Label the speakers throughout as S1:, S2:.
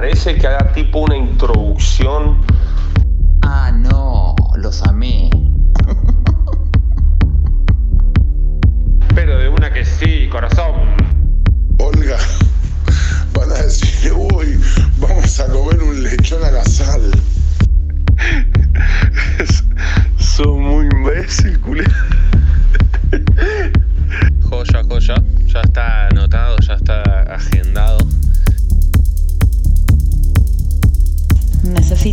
S1: parece que haga tipo una introducción?
S2: Ah, no, los amé.
S3: Pero de una que sí, corazón.
S4: Olga, van a decir, uy, vamos a comer un lechón a la sal.
S1: Son muy imbécil, culé.
S3: Joya, joya. Ya está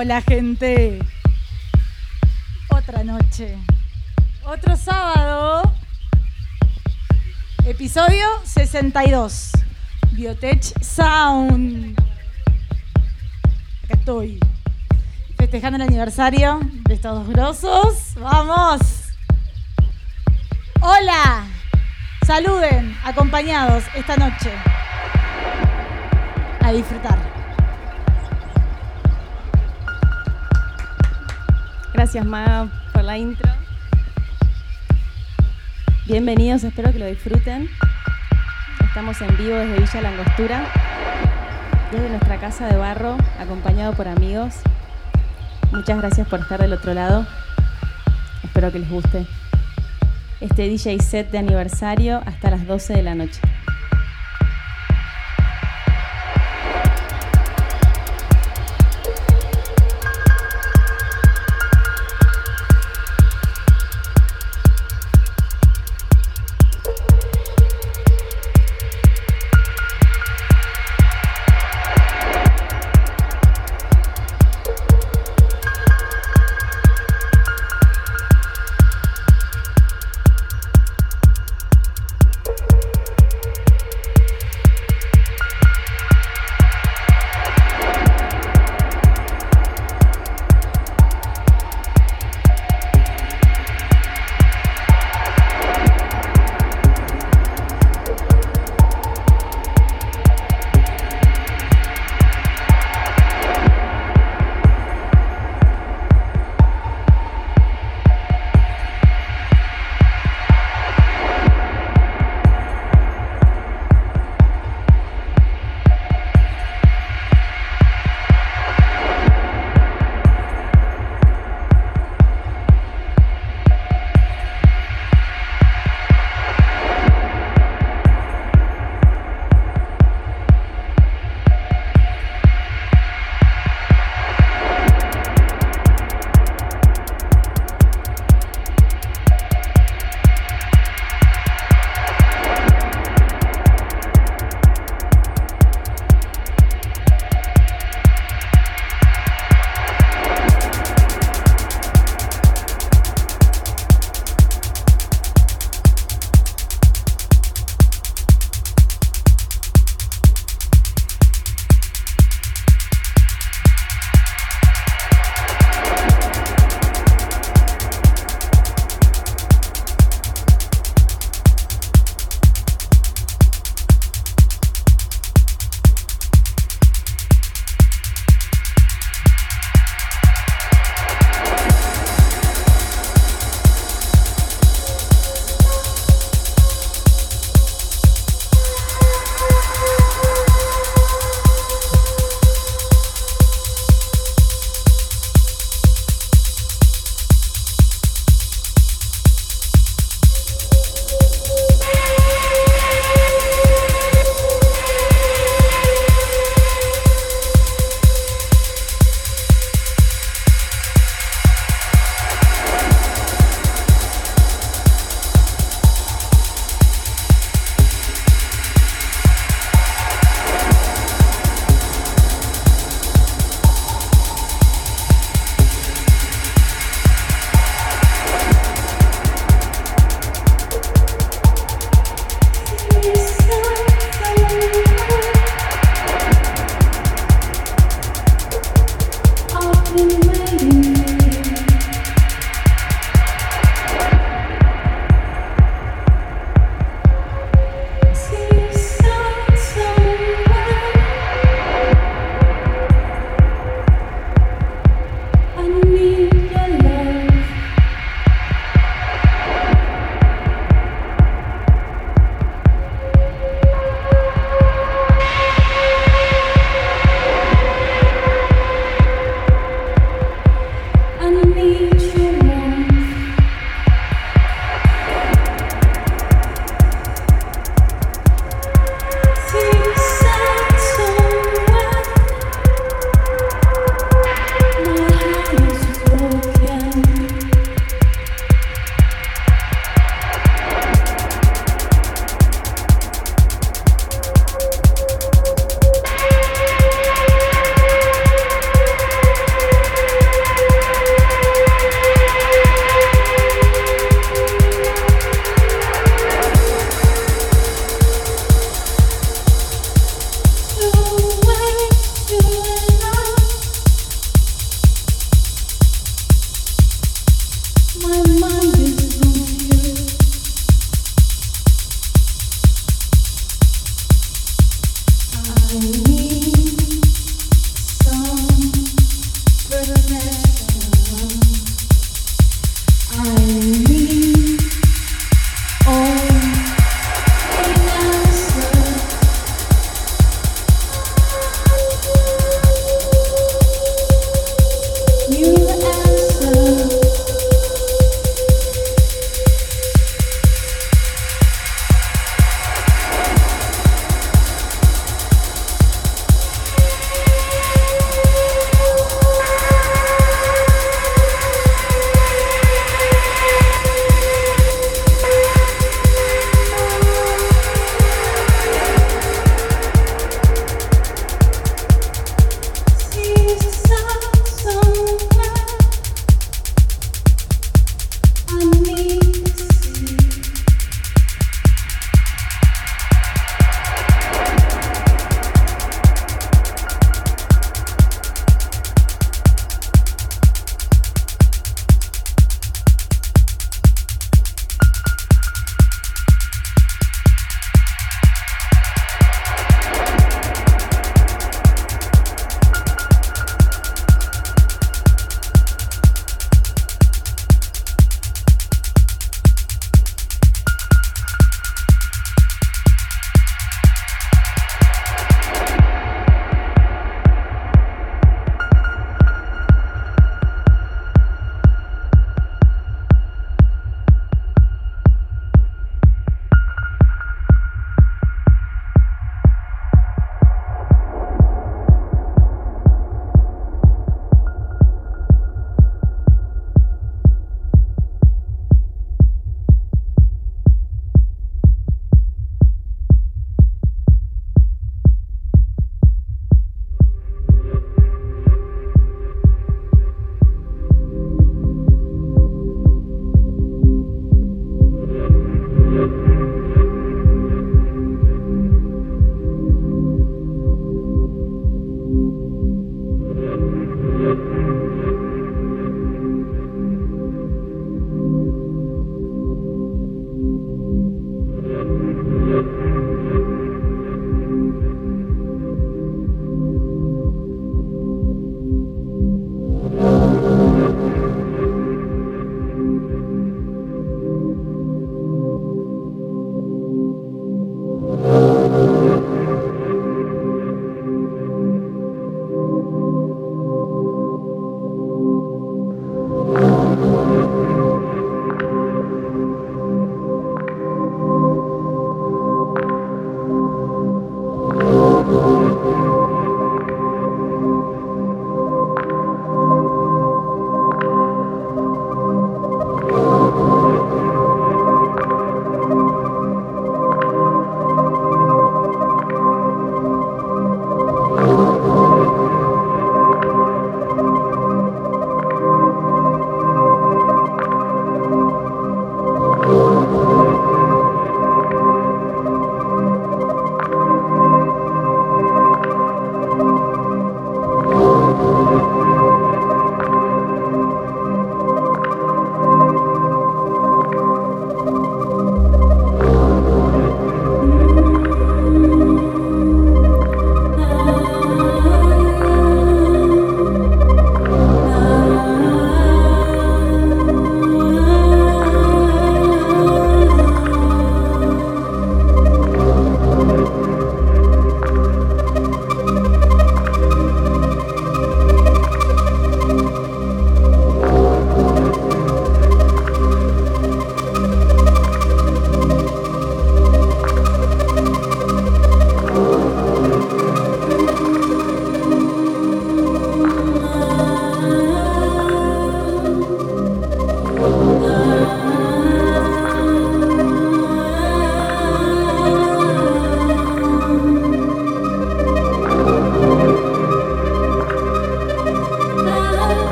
S5: Hola gente. Otra noche. Otro sábado. Episodio 62. Biotech Sound. Acá estoy. Festejando el aniversario de estos dos grosos. ¡Vamos! Hola. Saluden, acompañados esta noche. A disfrutar.
S6: Gracias, Ma, por la intro. Bienvenidos, espero que lo disfruten. Estamos en vivo desde Villa Langostura, desde nuestra casa de barro, acompañado por amigos. Muchas gracias por estar del otro lado. Espero que les guste. Este DJ set de aniversario hasta las 12 de la noche.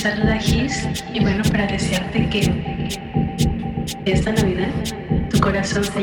S7: saluda Gis y bueno, para desearte que esta Navidad tu corazón se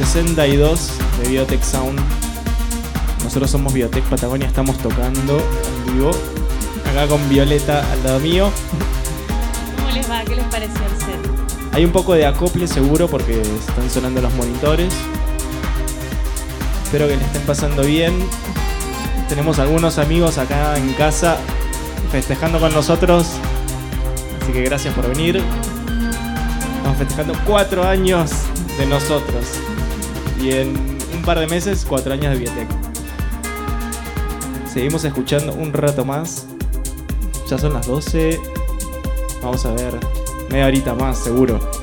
S8: 62 de Biotech Sound. Nosotros somos Biotech Patagonia, estamos tocando en vivo. Acá con Violeta al lado mío.
S6: ¿Cómo les va? ¿Qué les pareció el set?
S8: Hay un poco de acople seguro porque están sonando los monitores. Espero que le estén pasando bien. Tenemos algunos amigos acá en casa festejando con nosotros. Así que gracias por venir. Estamos festejando cuatro años de nosotros. Y en un par de meses, cuatro años de Biotech. Seguimos escuchando un rato más. Ya son las 12. Vamos a ver. Media horita más, seguro.